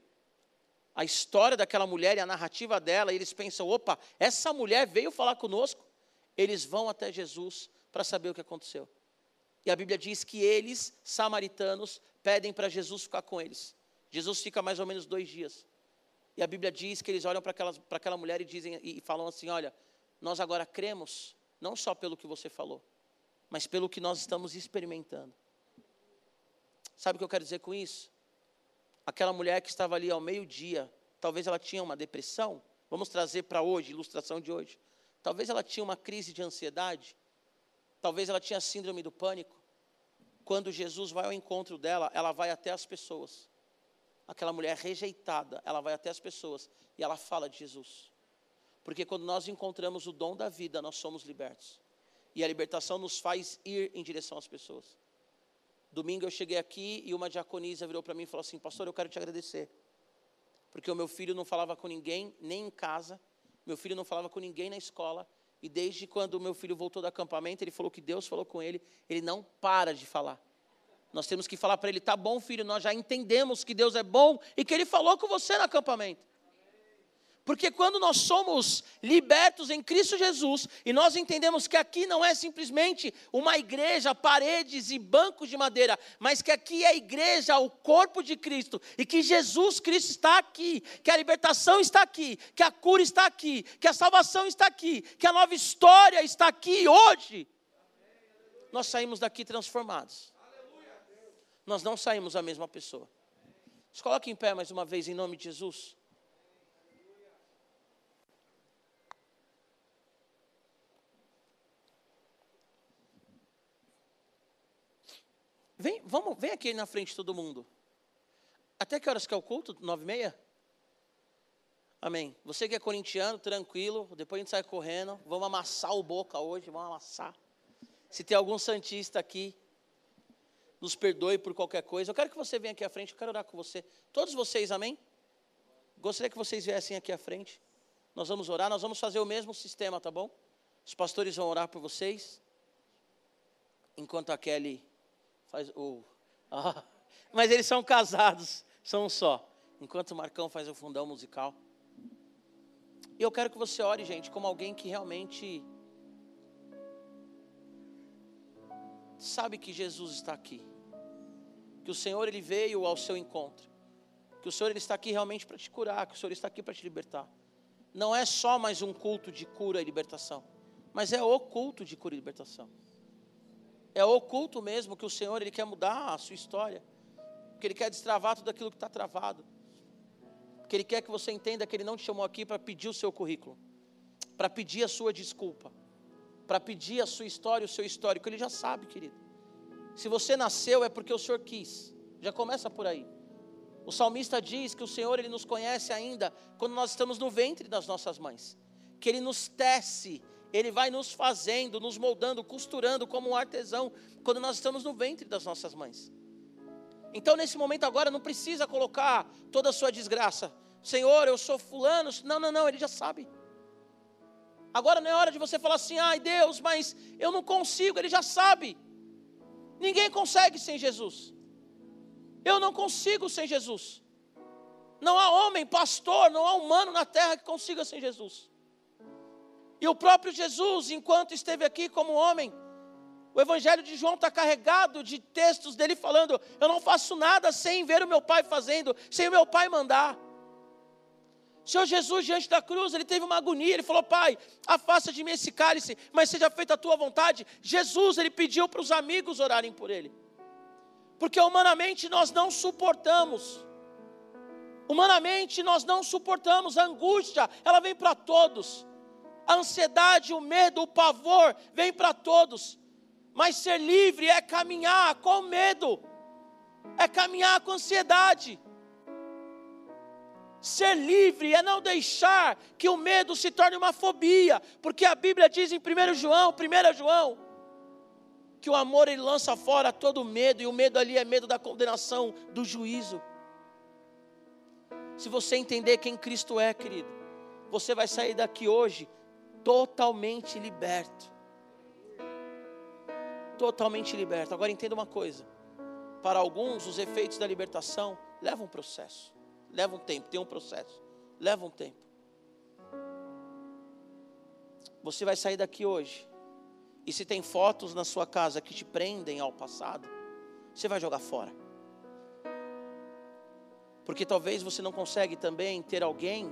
a história daquela mulher e a narrativa dela, eles pensam: opa, essa mulher veio falar conosco. Eles vão até Jesus para saber o que aconteceu. E a Bíblia diz que eles, samaritanos, pedem para Jesus ficar com eles. Jesus fica mais ou menos dois dias. E a Bíblia diz que eles olham para aquela mulher e dizem e falam assim: olha, nós agora cremos não só pelo que você falou, mas pelo que nós estamos experimentando. Sabe o que eu quero dizer com isso? Aquela mulher que estava ali ao meio-dia, talvez ela tinha uma depressão. Vamos trazer para hoje, ilustração de hoje. Talvez ela tinha uma crise de ansiedade. Talvez ela tinha síndrome do pânico. Quando Jesus vai ao encontro dela, ela vai até as pessoas. Aquela mulher rejeitada, ela vai até as pessoas e ela fala de Jesus. Porque quando nós encontramos o dom da vida, nós somos libertos. E a libertação nos faz ir em direção às pessoas. Domingo eu cheguei aqui e uma diaconisa virou para mim e falou assim: Pastor, eu quero te agradecer. Porque o meu filho não falava com ninguém, nem em casa, meu filho não falava com ninguém na escola. E desde quando o meu filho voltou do acampamento, ele falou que Deus falou com ele, ele não para de falar. Nós temos que falar para ele: tá bom, filho, nós já entendemos que Deus é bom e que ele falou com você no acampamento. Porque quando nós somos libertos em Cristo Jesus, e nós entendemos que aqui não é simplesmente uma igreja, paredes e bancos de madeira, mas que aqui é a igreja, o corpo de Cristo, e que Jesus Cristo está aqui, que a libertação está aqui, que a cura está aqui, que a salvação está aqui, que a nova história está aqui hoje, nós saímos daqui transformados. Nós não saímos a mesma pessoa. Se coloque em pé mais uma vez em nome de Jesus. Vem, vamos, vem aqui na frente todo mundo. Até que horas que é o culto? Nove e meia? Amém. Você que é corintiano, tranquilo, depois a gente sai correndo. Vamos amassar o boca hoje, vamos amassar. Se tem algum santista aqui, nos perdoe por qualquer coisa. Eu quero que você venha aqui à frente, eu quero orar com você. Todos vocês, amém? Gostaria que vocês viessem aqui à frente. Nós vamos orar, nós vamos fazer o mesmo sistema, tá bom? Os pastores vão orar por vocês. Enquanto a Kelly faz o. Ah, mas eles são casados, são um só. Enquanto o Marcão faz o fundão musical. E eu quero que você ore, gente, como alguém que realmente sabe que Jesus está aqui. Que o Senhor ele veio ao seu encontro. Que o Senhor ele está aqui realmente para te curar, que o Senhor está aqui para te libertar. Não é só mais um culto de cura e libertação, mas é o culto de cura e libertação. É oculto mesmo que o Senhor ele quer mudar a sua história. Que ele quer destravar tudo aquilo que está travado. Que ele quer que você entenda que ele não te chamou aqui para pedir o seu currículo, para pedir a sua desculpa, para pedir a sua história, o seu histórico. Ele já sabe, querido. Se você nasceu é porque o Senhor quis. Já começa por aí. O salmista diz que o Senhor ele nos conhece ainda quando nós estamos no ventre das nossas mães, que ele nos tece ele vai nos fazendo, nos moldando, costurando como um artesão, quando nós estamos no ventre das nossas mães. Então, nesse momento agora, não precisa colocar toda a sua desgraça. Senhor, eu sou fulano. Não, não, não, ele já sabe. Agora não é hora de você falar assim, ai Deus, mas eu não consigo, ele já sabe. Ninguém consegue sem Jesus. Eu não consigo sem Jesus. Não há homem, pastor, não há humano na terra que consiga sem Jesus. E o próprio Jesus, enquanto esteve aqui como homem, o Evangelho de João está carregado de textos dele falando: Eu não faço nada sem ver o meu Pai fazendo, sem o meu Pai mandar. Senhor Jesus, diante da cruz, ele teve uma agonia, ele falou: Pai, afasta de mim esse cálice, mas seja feita a tua vontade. Jesus, ele pediu para os amigos orarem por ele, porque humanamente nós não suportamos. Humanamente nós não suportamos a angústia, ela vem para todos a ansiedade, o medo, o pavor vem para todos. Mas ser livre é caminhar com medo, é caminhar com ansiedade. Ser livre é não deixar que o medo se torne uma fobia, porque a Bíblia diz em 1 João, 1 João, que o amor ele lança fora todo medo, e o medo ali é medo da condenação, do juízo. Se você entender quem Cristo é, querido, você vai sair daqui hoje totalmente liberto. Totalmente liberto. Agora entenda uma coisa: para alguns, os efeitos da libertação levam um processo, levam um tempo, tem um processo, leva um tempo. Você vai sair daqui hoje, e se tem fotos na sua casa que te prendem ao passado, você vai jogar fora. Porque talvez você não consegue também ter alguém,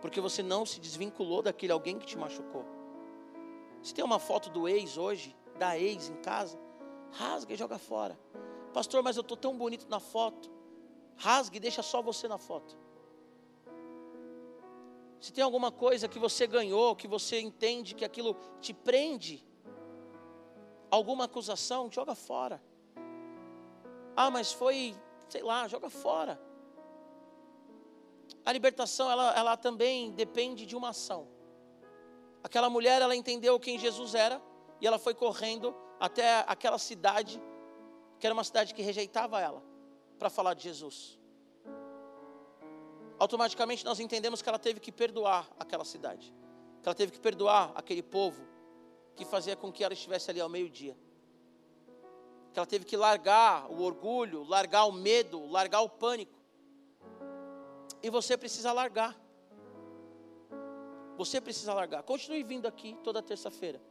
porque você não se desvinculou daquele alguém que te machucou. Se tem uma foto do ex hoje, da ex em casa, rasga e joga fora. Pastor, mas eu estou tão bonito na foto. Rasgue e deixa só você na foto. Se tem alguma coisa que você ganhou, que você entende que aquilo te prende, alguma acusação, joga fora. Ah, mas foi, sei lá, joga fora. A libertação, ela, ela também depende de uma ação. Aquela mulher, ela entendeu quem Jesus era e ela foi correndo até aquela cidade, que era uma cidade que rejeitava ela, para falar de Jesus. Automaticamente nós entendemos que ela teve que perdoar aquela cidade, que ela teve que perdoar aquele povo que fazia com que ela estivesse ali ao meio-dia que ela teve que largar o orgulho, largar o medo, largar o pânico. E você precisa largar. Você precisa largar. Continue vindo aqui toda terça-feira.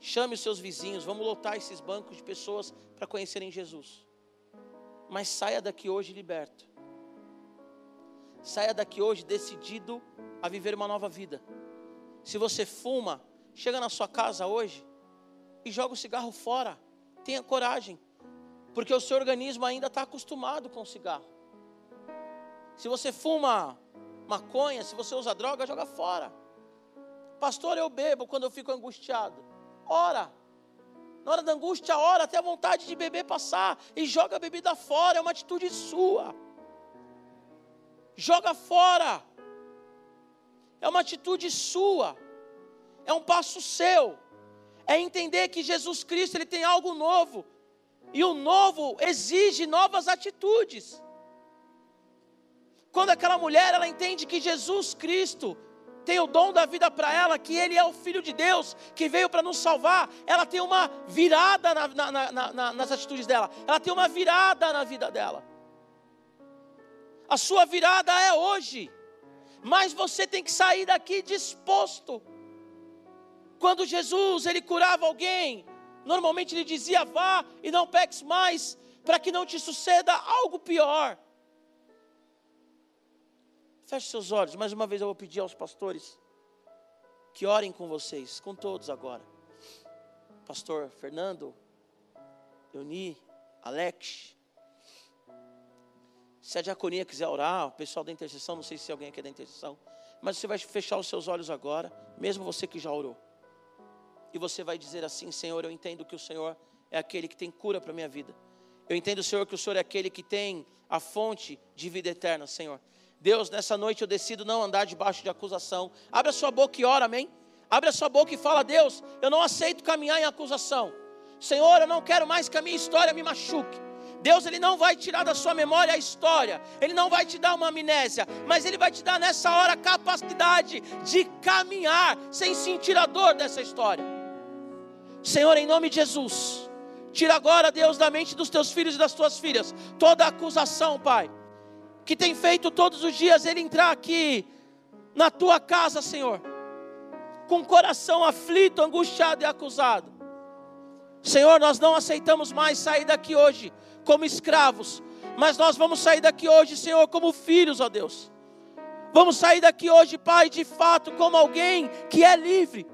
Chame os seus vizinhos, vamos lotar esses bancos de pessoas para conhecerem Jesus. Mas saia daqui hoje liberto. Saia daqui hoje decidido a viver uma nova vida. Se você fuma, chega na sua casa hoje e joga o cigarro fora tenha coragem, porque o seu organismo ainda está acostumado com o cigarro. Se você fuma maconha, se você usa droga, joga fora. Pastor, eu bebo quando eu fico angustiado. Ora. Na hora da angústia, ora até a vontade de beber passar e joga a bebida fora, é uma atitude sua. Joga fora. É uma atitude sua. É um passo seu é entender que Jesus Cristo ele tem algo novo. E o novo exige novas atitudes. Quando aquela mulher ela entende que Jesus Cristo tem o dom da vida para ela, que Ele é o Filho de Deus, que veio para nos salvar, ela tem uma virada na, na, na, nas atitudes dela, ela tem uma virada na vida dela. A sua virada é hoje, mas você tem que sair daqui disposto quando Jesus ele curava alguém, normalmente ele dizia: vá e não peques mais, para que não te suceda algo pior. Feche seus olhos, mais uma vez eu vou pedir aos pastores que orem com vocês, com todos agora. Pastor Fernando, Euni, Alex. Se a diaconia quiser orar, o pessoal da intercessão, não sei se alguém aqui é da intercessão, mas você vai fechar os seus olhos agora, mesmo você que já orou e você vai dizer assim: Senhor, eu entendo que o Senhor é aquele que tem cura para a minha vida. Eu entendo, Senhor, que o Senhor é aquele que tem a fonte de vida eterna, Senhor. Deus, nessa noite eu decido não andar debaixo de acusação. Abra sua boca e ora, amém? Abre a sua boca e fala: Deus, eu não aceito caminhar em acusação. Senhor, eu não quero mais que a minha história me machuque. Deus ele não vai tirar da sua memória a história, ele não vai te dar uma amnésia, mas ele vai te dar nessa hora a capacidade de caminhar sem sentir a dor dessa história. Senhor, em nome de Jesus, tira agora, Deus, da mente dos teus filhos e das tuas filhas toda acusação, Pai, que tem feito todos os dias ele entrar aqui na tua casa, Senhor, com o coração aflito, angustiado e acusado. Senhor, nós não aceitamos mais sair daqui hoje como escravos, mas nós vamos sair daqui hoje, Senhor, como filhos, ó Deus. Vamos sair daqui hoje, Pai, de fato, como alguém que é livre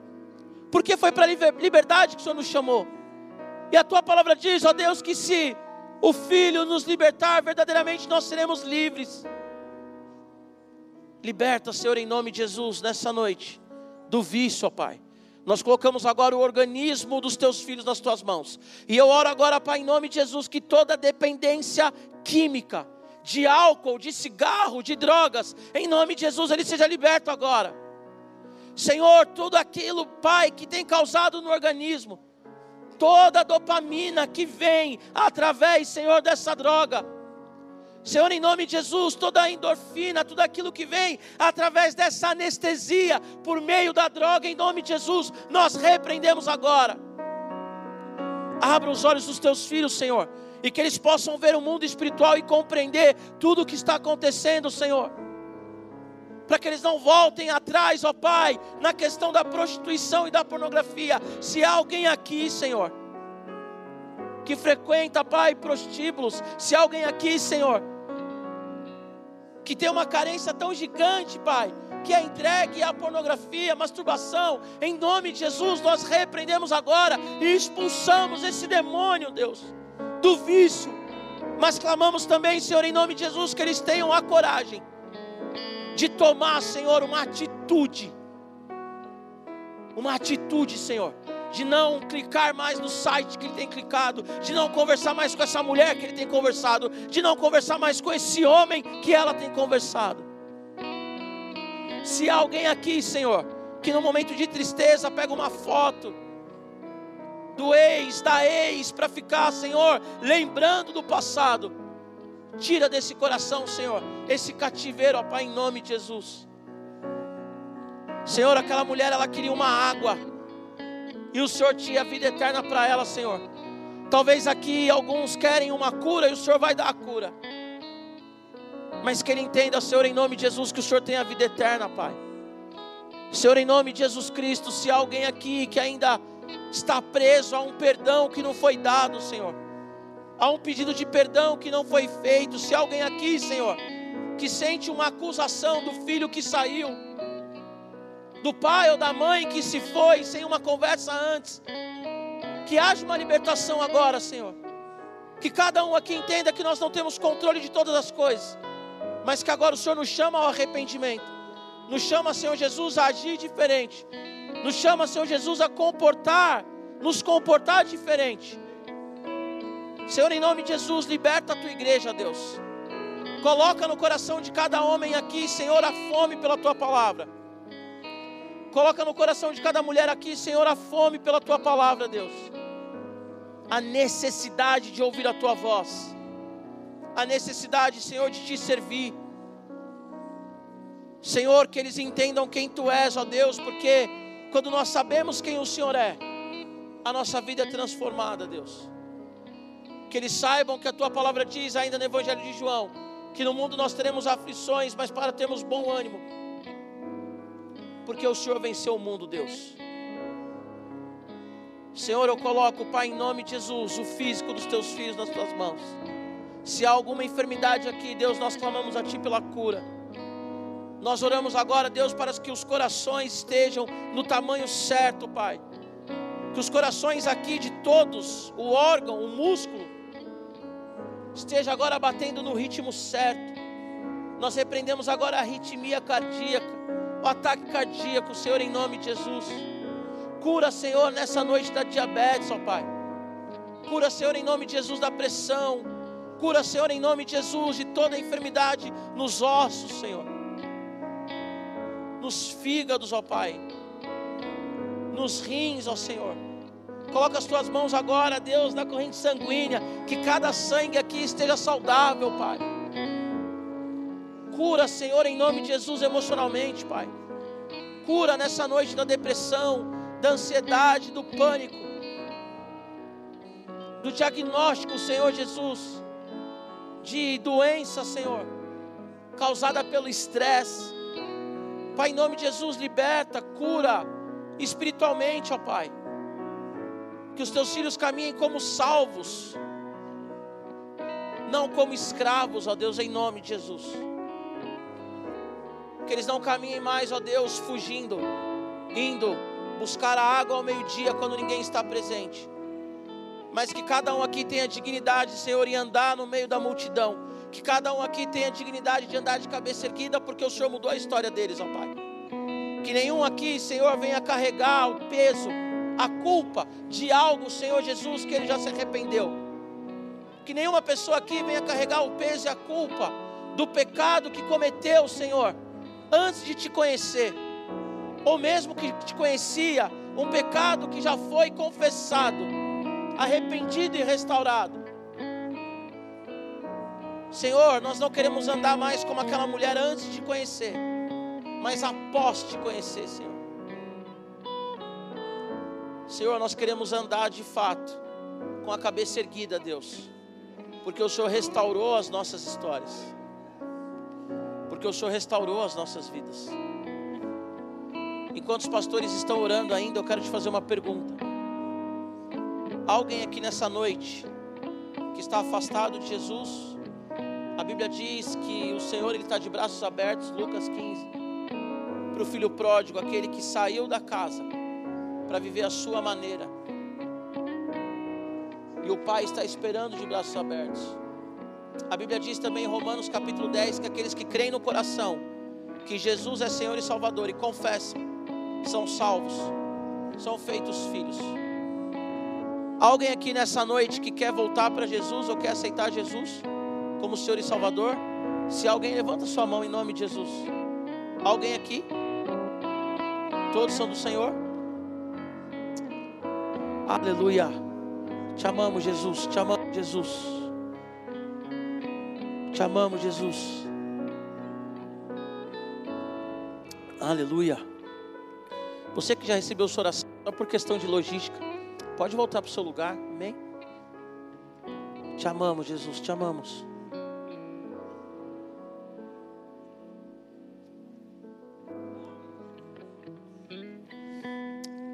porque foi para a liberdade que o Senhor nos chamou. E a tua palavra diz, ó Deus, que se o Filho nos libertar, verdadeiramente nós seremos livres. Liberta, Senhor, em nome de Jesus, nessa noite, do vício, ó Pai. Nós colocamos agora o organismo dos teus filhos nas tuas mãos. E eu oro agora, Pai, em nome de Jesus, que toda dependência química, de álcool, de cigarro, de drogas, em nome de Jesus, ele seja liberto agora. Senhor, tudo aquilo, Pai, que tem causado no organismo, toda a dopamina que vem através, Senhor, dessa droga. Senhor, em nome de Jesus, toda a endorfina, tudo aquilo que vem através dessa anestesia, por meio da droga, em nome de Jesus, nós repreendemos agora. Abra os olhos dos teus filhos, Senhor, e que eles possam ver o mundo espiritual e compreender tudo o que está acontecendo, Senhor. Para que eles não voltem atrás, ó Pai, na questão da prostituição e da pornografia. Se há alguém aqui, Senhor, que frequenta, Pai, prostíbulos, se há alguém aqui, Senhor, que tem uma carência tão gigante, Pai, que é entregue à pornografia, masturbação, em nome de Jesus, nós repreendemos agora e expulsamos esse demônio, Deus, do vício. Mas clamamos também, Senhor, em nome de Jesus, que eles tenham a coragem de tomar, Senhor, uma atitude. Uma atitude, Senhor, de não clicar mais no site que ele tem clicado, de não conversar mais com essa mulher que ele tem conversado, de não conversar mais com esse homem que ela tem conversado. Se há alguém aqui, Senhor, que no momento de tristeza pega uma foto do ex, da ex, para ficar, Senhor, lembrando do passado, tira desse coração, Senhor, esse cativeiro, ó Pai, em nome de Jesus. Senhor, aquela mulher, ela queria uma água e o Senhor tinha a vida eterna para ela, Senhor. Talvez aqui alguns querem uma cura e o Senhor vai dar a cura. Mas que ele entenda, Senhor, em nome de Jesus, que o Senhor tem a vida eterna, Pai. Senhor, em nome de Jesus Cristo, se há alguém aqui que ainda está preso a um perdão que não foi dado, Senhor, a um pedido de perdão que não foi feito, se há alguém aqui, Senhor, que sente uma acusação do filho que saiu, do pai ou da mãe que se foi sem uma conversa antes. Que haja uma libertação agora, Senhor. Que cada um aqui entenda que nós não temos controle de todas as coisas, mas que agora o Senhor nos chama ao arrependimento. Nos chama, Senhor Jesus, a agir diferente. Nos chama, Senhor Jesus, a comportar, nos comportar diferente. Senhor, em nome de Jesus, liberta a tua igreja, Deus. Coloca no coração de cada homem aqui, Senhor, a fome pela tua palavra. Coloca no coração de cada mulher aqui, Senhor, a fome pela tua palavra, Deus. A necessidade de ouvir a tua voz. A necessidade, Senhor, de te servir. Senhor, que eles entendam quem tu és, ó Deus, porque quando nós sabemos quem o Senhor é, a nossa vida é transformada, Deus. Que eles saibam que a tua palavra diz ainda no Evangelho de João, que no mundo nós teremos aflições, mas para termos bom ânimo porque o Senhor venceu o mundo, Deus. Senhor, eu coloco, Pai, em nome de Jesus, o físico dos teus filhos nas tuas mãos. Se há alguma enfermidade aqui, Deus, nós clamamos a Ti pela cura. Nós oramos agora, Deus, para que os corações estejam no tamanho certo, Pai. Que os corações aqui de todos, o órgão, o músculo, esteja agora batendo no ritmo certo. Nós repreendemos agora a arritmia cardíaca o ataque cardíaco, Senhor, em nome de Jesus. Cura, Senhor, nessa noite da diabetes, ó Pai. Cura, Senhor, em nome de Jesus da pressão. Cura, Senhor, em nome de Jesus de toda enfermidade nos ossos, Senhor. Nos fígados, ó Pai. Nos rins, ó Senhor. Coloca as tuas mãos agora, Deus, na corrente sanguínea. Que cada sangue aqui esteja saudável, Pai Cura, Senhor, em nome de Jesus, emocionalmente, Pai. Cura nessa noite da depressão, da ansiedade, do pânico, do diagnóstico, Senhor Jesus, de doença, Senhor, causada pelo estresse. Pai, em nome de Jesus, liberta, cura espiritualmente, ó Pai. Que os teus filhos caminhem como salvos, não como escravos, ó Deus, em nome de Jesus que eles não caminhem mais, ó Deus, fugindo, indo buscar a água ao meio-dia quando ninguém está presente. Mas que cada um aqui tenha dignidade, Senhor, em andar no meio da multidão. Que cada um aqui tenha dignidade de andar de cabeça erguida, porque o Senhor mudou a história deles, ó Pai. Que nenhum aqui, Senhor, venha carregar o peso, a culpa de algo, Senhor Jesus, que ele já se arrependeu. Que nenhuma pessoa aqui venha carregar o peso e a culpa do pecado que cometeu, Senhor antes de te conhecer, ou mesmo que te conhecia, um pecado que já foi confessado, arrependido e restaurado. Senhor, nós não queremos andar mais como aquela mulher antes de conhecer, mas após te conhecer, Senhor. Senhor, nós queremos andar de fato com a cabeça erguida, Deus, porque o Senhor restaurou as nossas histórias, porque o Senhor restaurou as nossas vidas. Enquanto os pastores estão orando ainda, eu quero te fazer uma pergunta. Alguém aqui nessa noite que está afastado de Jesus, a Bíblia diz que o Senhor ele está de braços abertos, Lucas 15, para o filho pródigo, aquele que saiu da casa para viver a sua maneira. E o Pai está esperando de braços abertos. A Bíblia diz também em Romanos capítulo 10 que aqueles que creem no coração que Jesus é Senhor e Salvador e confessam, são salvos, são feitos filhos. Alguém aqui nessa noite que quer voltar para Jesus ou quer aceitar Jesus? como Senhor e Salvador? Se alguém levanta sua mão em nome de Jesus. Alguém aqui? Todos são do Senhor? Aleluia. Te amamos, Jesus. Te amamos, Jesus. Te amamos, Jesus. Aleluia. Você que já recebeu sua oração, só por questão de logística, pode voltar para o seu lugar. Amém? Te amamos, Jesus. Te amamos.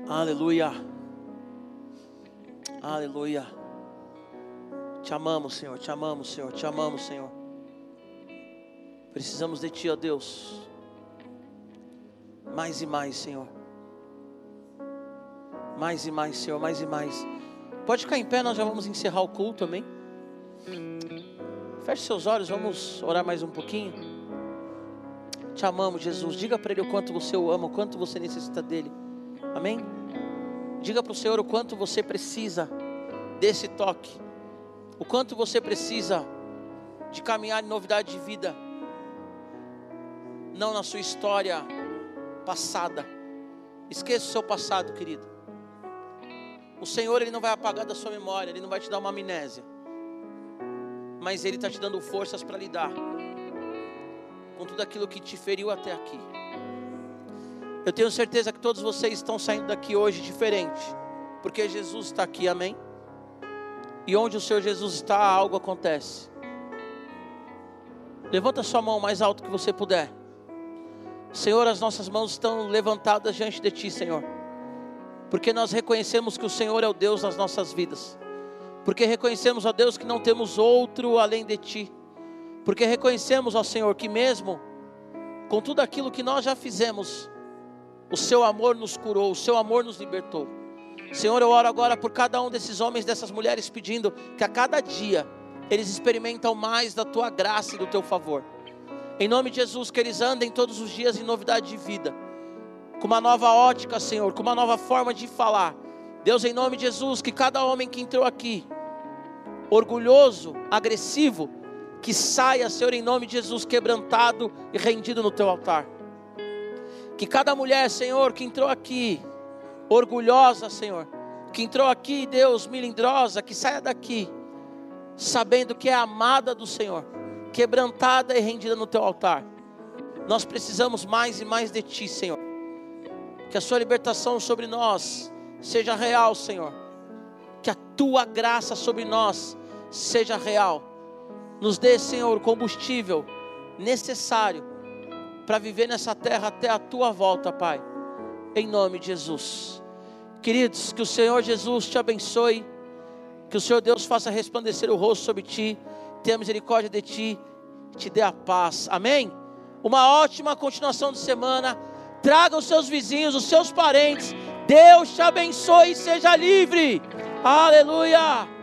Aleluia. Aleluia. Te amamos, Senhor. Te amamos, Senhor. Te amamos, Senhor. Precisamos de Ti, ó Deus. Mais e mais, Senhor. Mais e mais, Senhor. Mais e mais. Pode ficar em pé, nós já vamos encerrar o culto, amém? Feche seus olhos, vamos orar mais um pouquinho. Te amamos, Jesus. Diga para Ele o quanto você o ama, o quanto você necessita dEle. Amém? Diga para o Senhor o quanto você precisa desse toque, o quanto você precisa de caminhar em novidade de vida, não na sua história passada. Esqueça o seu passado, querido. O Senhor ele não vai apagar da sua memória, ele não vai te dar uma amnésia, mas ele está te dando forças para lidar com tudo aquilo que te feriu até aqui. Eu tenho certeza que todos vocês estão saindo daqui hoje diferente, porque Jesus está aqui, amém? E onde o Senhor Jesus está, algo acontece. Levanta sua mão mais alto que você puder. Senhor, as nossas mãos estão levantadas diante de Ti, Senhor. Porque nós reconhecemos que o Senhor é o Deus das nossas vidas. Porque reconhecemos, ó Deus, que não temos outro além de Ti. Porque reconhecemos, ó Senhor, que mesmo com tudo aquilo que nós já fizemos, o seu amor nos curou, o seu amor nos libertou. Senhor, eu oro agora por cada um desses homens, dessas mulheres, pedindo que a cada dia eles experimentam mais da tua graça e do teu favor. Em nome de Jesus, que eles andem todos os dias em novidade de vida, com uma nova ótica, Senhor, com uma nova forma de falar. Deus, em nome de Jesus, que cada homem que entrou aqui, orgulhoso, agressivo, que saia, Senhor, em nome de Jesus, quebrantado e rendido no teu altar. Que cada mulher, Senhor, que entrou aqui, orgulhosa, Senhor, que entrou aqui, Deus, melindrosa, que saia daqui, sabendo que é amada do Senhor, quebrantada e rendida no teu altar. Nós precisamos mais e mais de Ti, Senhor. Que a Sua libertação sobre nós seja real, Senhor. Que a Tua graça sobre nós seja real. Nos dê, Senhor, o combustível necessário para viver nessa terra até a tua volta, Pai. Em nome de Jesus. Queridos, que o Senhor Jesus te abençoe. Que o Senhor Deus faça resplandecer o rosto sobre ti, tenha misericórdia de ti, te dê a paz. Amém? Uma ótima continuação de semana. Traga os seus vizinhos, os seus parentes. Deus te abençoe e seja livre. Aleluia.